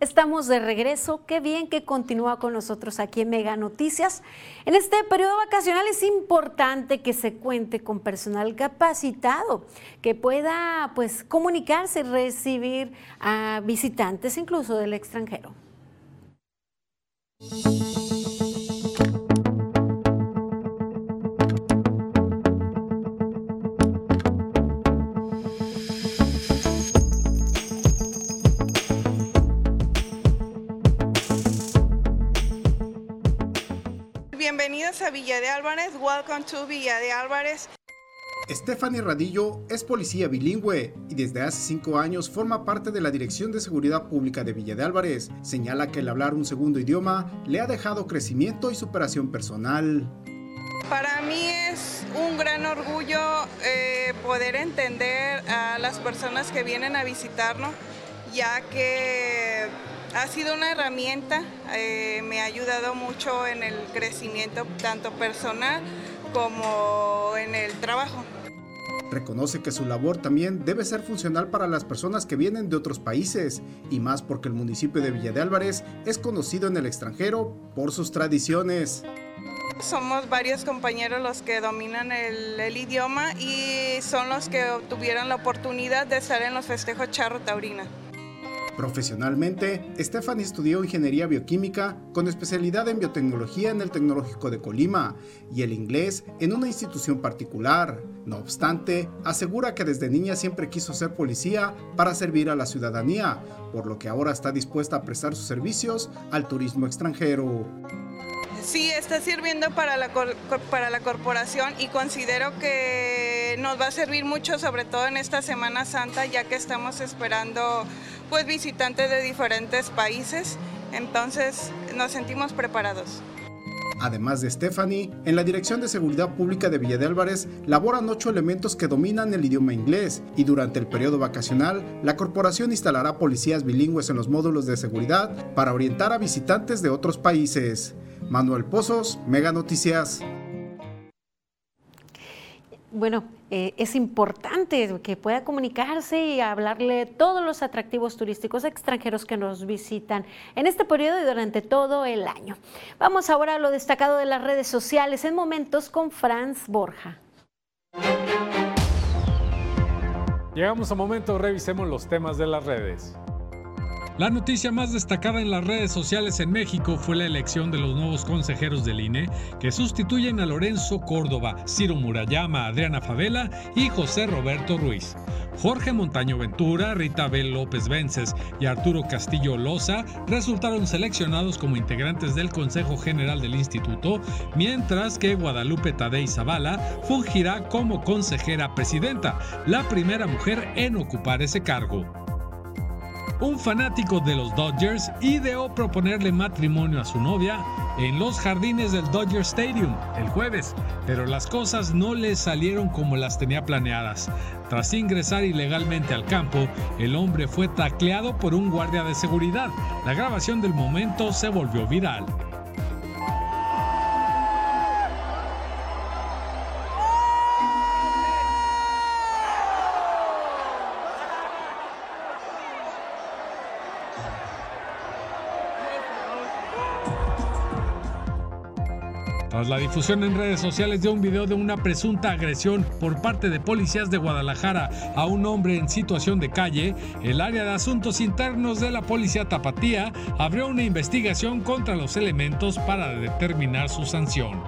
Estamos de regreso. Qué bien que continúa con nosotros aquí en Mega Noticias. En este periodo vacacional es importante que se cuente con personal capacitado que pueda pues comunicarse y recibir a visitantes incluso del extranjero. A Villa de Álvarez. Welcome to Villa de Álvarez. Stephanie Radillo es policía bilingüe y desde hace cinco años forma parte de la Dirección de Seguridad Pública de Villa de Álvarez. Señala que el hablar un segundo idioma le ha dejado crecimiento y superación personal. Para mí es un gran orgullo eh, poder entender a las personas que vienen a visitarnos, ya que ha sido una herramienta, eh, me ha ayudado mucho en el crecimiento tanto personal como en el trabajo. Reconoce que su labor también debe ser funcional para las personas que vienen de otros países, y más porque el municipio de Villa de Álvarez es conocido en el extranjero por sus tradiciones. Somos varios compañeros los que dominan el, el, idioma y son los que obtuvieron la oportunidad de estar en los festejos Charro Taurina. Profesionalmente, Stephanie estudió ingeniería bioquímica con especialidad en biotecnología en el Tecnológico de Colima y el inglés en una institución particular. No obstante, asegura que desde niña siempre quiso ser policía para servir a la ciudadanía, por lo que ahora está dispuesta a prestar sus servicios al turismo extranjero. Sí, está sirviendo para la, para la corporación y considero que nos va a servir mucho, sobre todo en esta Semana Santa, ya que estamos esperando pues, visitantes de diferentes países, entonces nos sentimos preparados. Además de Stephanie, en la Dirección de Seguridad Pública de Villa de Álvarez laboran ocho elementos que dominan el idioma inglés y durante el periodo vacacional, la corporación instalará policías bilingües en los módulos de seguridad para orientar a visitantes de otros países. Manuel Pozos, Mega Noticias. Bueno, eh, es importante que pueda comunicarse y hablarle todos los atractivos turísticos extranjeros que nos visitan en este periodo y durante todo el año. Vamos ahora a lo destacado de las redes sociales en momentos con Franz Borja. Llegamos a momentos, revisemos los temas de las redes. La noticia más destacada en las redes sociales en México fue la elección de los nuevos consejeros del INE que sustituyen a Lorenzo Córdoba, Ciro Murayama, Adriana Favela y José Roberto Ruiz. Jorge Montaño Ventura, Rita Bel López Vences y Arturo Castillo Loza resultaron seleccionados como integrantes del Consejo General del Instituto, mientras que Guadalupe Tadei Zavala fungirá como consejera presidenta, la primera mujer en ocupar ese cargo un fanático de los Dodgers ideó proponerle matrimonio a su novia en los jardines del Dodger Stadium el jueves, pero las cosas no le salieron como las tenía planeadas. Tras ingresar ilegalmente al campo, el hombre fue tacleado por un guardia de seguridad. La grabación del momento se volvió viral. Tras la difusión en redes sociales de un video de una presunta agresión por parte de policías de Guadalajara a un hombre en situación de calle, el área de asuntos internos de la policía tapatía abrió una investigación contra los elementos para determinar su sanción.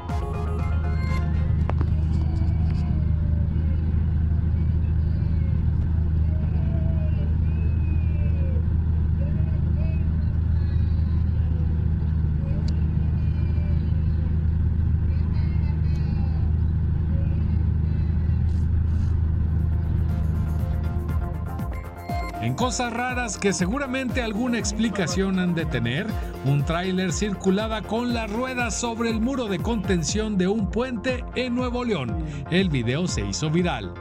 Cosas raras que seguramente alguna explicación han de tener, un tráiler circulaba con las ruedas sobre el muro de contención de un puente en Nuevo León. El video se hizo viral.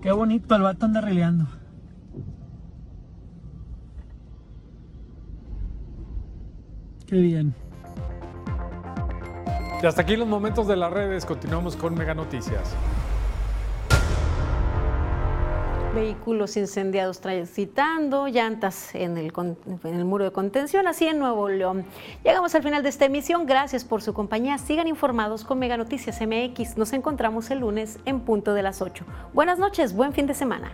Qué bonito, el vato anda releando. Qué bien. Y hasta aquí los momentos de las redes. Continuamos con Mega Noticias. Vehículos incendiados transitando, llantas en el, el, muro de contención, así en Nuevo León. Llegamos al final de esta emisión. Gracias por su compañía. Sigan informados con Mega Noticias MX. Nos encontramos el lunes en punto de las 8. Buenas noches, buen fin de semana.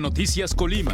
Noticias Colima.